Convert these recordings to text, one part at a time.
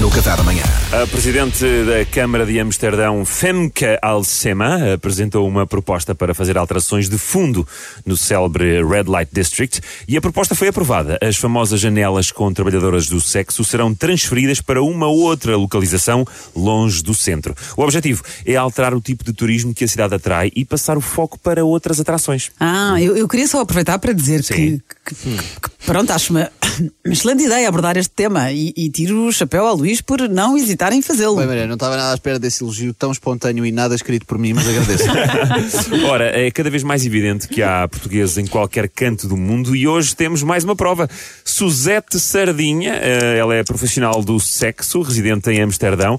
no Café da manhã. A presidente da Câmara de Amsterdão, Femke Alsema, apresentou uma proposta para fazer alterações de fundo no célebre Red Light District e a proposta foi aprovada. As famosas janelas com trabalhadoras do sexo serão transferidas para uma outra localização longe do centro. O objetivo é alterar o tipo de turismo que a cidade atrai e passar o foco para outras atrações. Ah, eu, eu queria só aproveitar para dizer que, que- que- que, pronto, acho uma excelente ideia abordar este tema e, e tiro o chapéu ao Luís por não hesitar em fazê-lo. Bem, Maria, não estava nada à espera desse elogio tão espontâneo e nada escrito por mim, mas agradeço. Ora, é cada vez mais evidente que há portugueses em qualquer canto do mundo e hoje temos mais uma prova. Suzete Sardinha, eh, ela é profissional do sexo, residente em Amsterdão,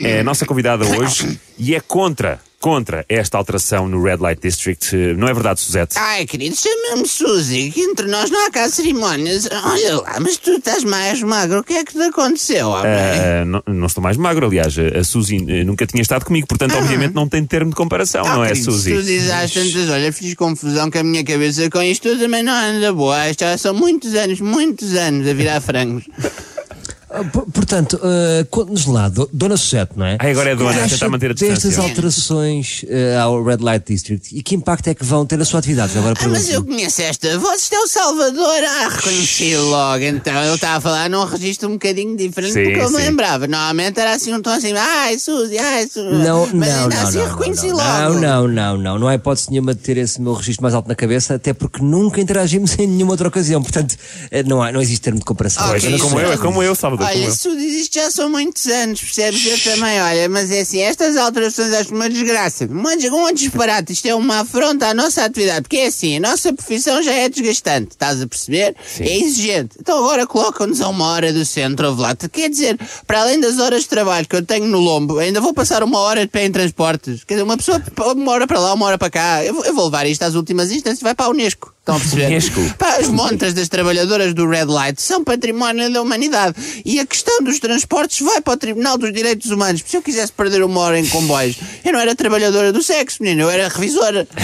é, é a nossa convidada hoje e é contra, contra esta alteração no Red Light District. Eh, Não é verdade, Suzete? Ai, querido, chama-me Suzy, que entre nós não há cá cerimónias. Olha lá, mas tu estás mais magro, o que é que te aconteceu, homem? Eh, não, não estou mais magro, aliás, a a Suzy eh, nunca tinha estado comigo, portanto, obviamente, não tem termo de comparação, Ah, não é, querido, Suzy? Tu dizes às tantas, olha, fiz confusão com a minha cabeça com isto tudo, também não anda boa. Já são muitos anos, muitos anos a virar frangos. Ah, por- Portanto, uh, conte-nos lá, do- Dona Suzete, não é? Ah, agora é dona, Acha tentar manter a destas distância. alterações uh, ao Red Light District e que impacto é que vão ter na sua atividade? Agora Ah, mas eu conheço esta voz, isto é o Salvador. Ah, reconheci logo. Então ele estava a falar num registro um bocadinho diferente Sim, do que eu me lembrava. Normalmente era assim um tom assim, ai, Suzy, ai, Suzy. Não, mas não, ainda não, assim não, eu reconheci não, logo. não, não, não, não, não há hipótese nenhuma de ter esse meu registro mais alto na cabeça, até porque nunca interagimos em nenhuma outra ocasião, portanto, eh, não, há, não existe termo de comparação. Ok, Pois, é como eu, é como eu, Salvador, Olha, se dizes isto já são muitos anos, percebes? Eu também, olha, mas é assim, estas alterações acho uma desgraça, uma, um disparate, isto é uma afronta à nossa atividade, porque é assim, a nossa profissão já é desgastante, estás a perceber? É exigente. Então agora colocam-nos a uma hora do centro, lá. Quer dizer, para além das horas de trabalho que eu tenho no lombo, ainda vou passar uma hora de pé em transportes. Quer dizer, uma pessoa uma hora para lá, uma hora para cá. Eu vou, eu vou levar isto às últimas instâncias, vai para a Unesco. Estão a perceber? Pá, as montas das trabalhadoras do Red Light são património da humanidade. E a questão dos transportes vai para o Tribunal dos Direitos Humanos. Se eu quisesse perder uma hora em comboios, eu não era trabalhadora do sexo, menino, eu era revisora.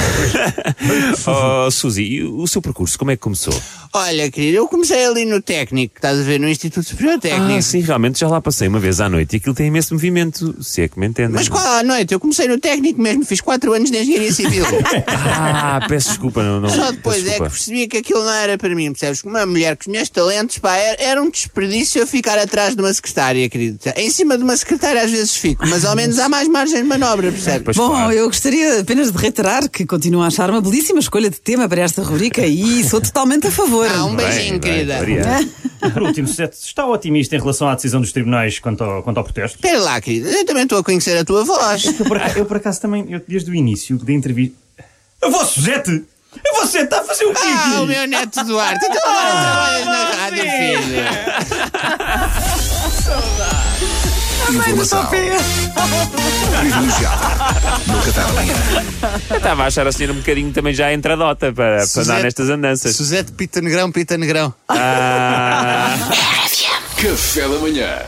Oh, Suzy, e o seu percurso, como é que começou? Olha, querido, eu comecei ali no técnico, estás a ver, no Instituto Superior Técnico. Ah, sim, realmente já lá passei uma vez à noite e aquilo tem imenso movimento, se é que me entendem. Mas qual à noite? Eu comecei no técnico mesmo, fiz 4 anos de engenharia civil. Ah, peço desculpa, não. não Só depois é que percebi que aquilo não era para mim, percebes? Uma mulher com os meus talentos, pá, era, era um desperdício eu ficar atrás de uma secretária, querido. Em cima de uma secretária às vezes fico, mas ao menos há mais margem de manobra, percebes? Pois Bom, claro. eu gostaria apenas de reiterar que continuo a achar uma belíssima escolha de tema para esta rubrica e sou totalmente a favor. Ah, um Bem, beijinho, bem, querida. obrigado. Por último, Sete, está otimista em relação à decisão dos tribunais quanto ao, quanto ao protesto? Espera lá, querida, eu também estou a conhecer a tua voz. Eu por, acaso, eu, por acaso, também, eu, desde o início da entrevista. A vossa Suzete! A você está a fazer o quê? Ah, o meu neto Duarte, então agora trabalhas na rádio, filho. Informação privilegiada no Café da manhã. Eu estava a achar a senhora um bocadinho também já entradota para, para dar Suzete- nestas andanças. Suzete Pita Negrão, Pita Negrão. Ah. Café da manhã.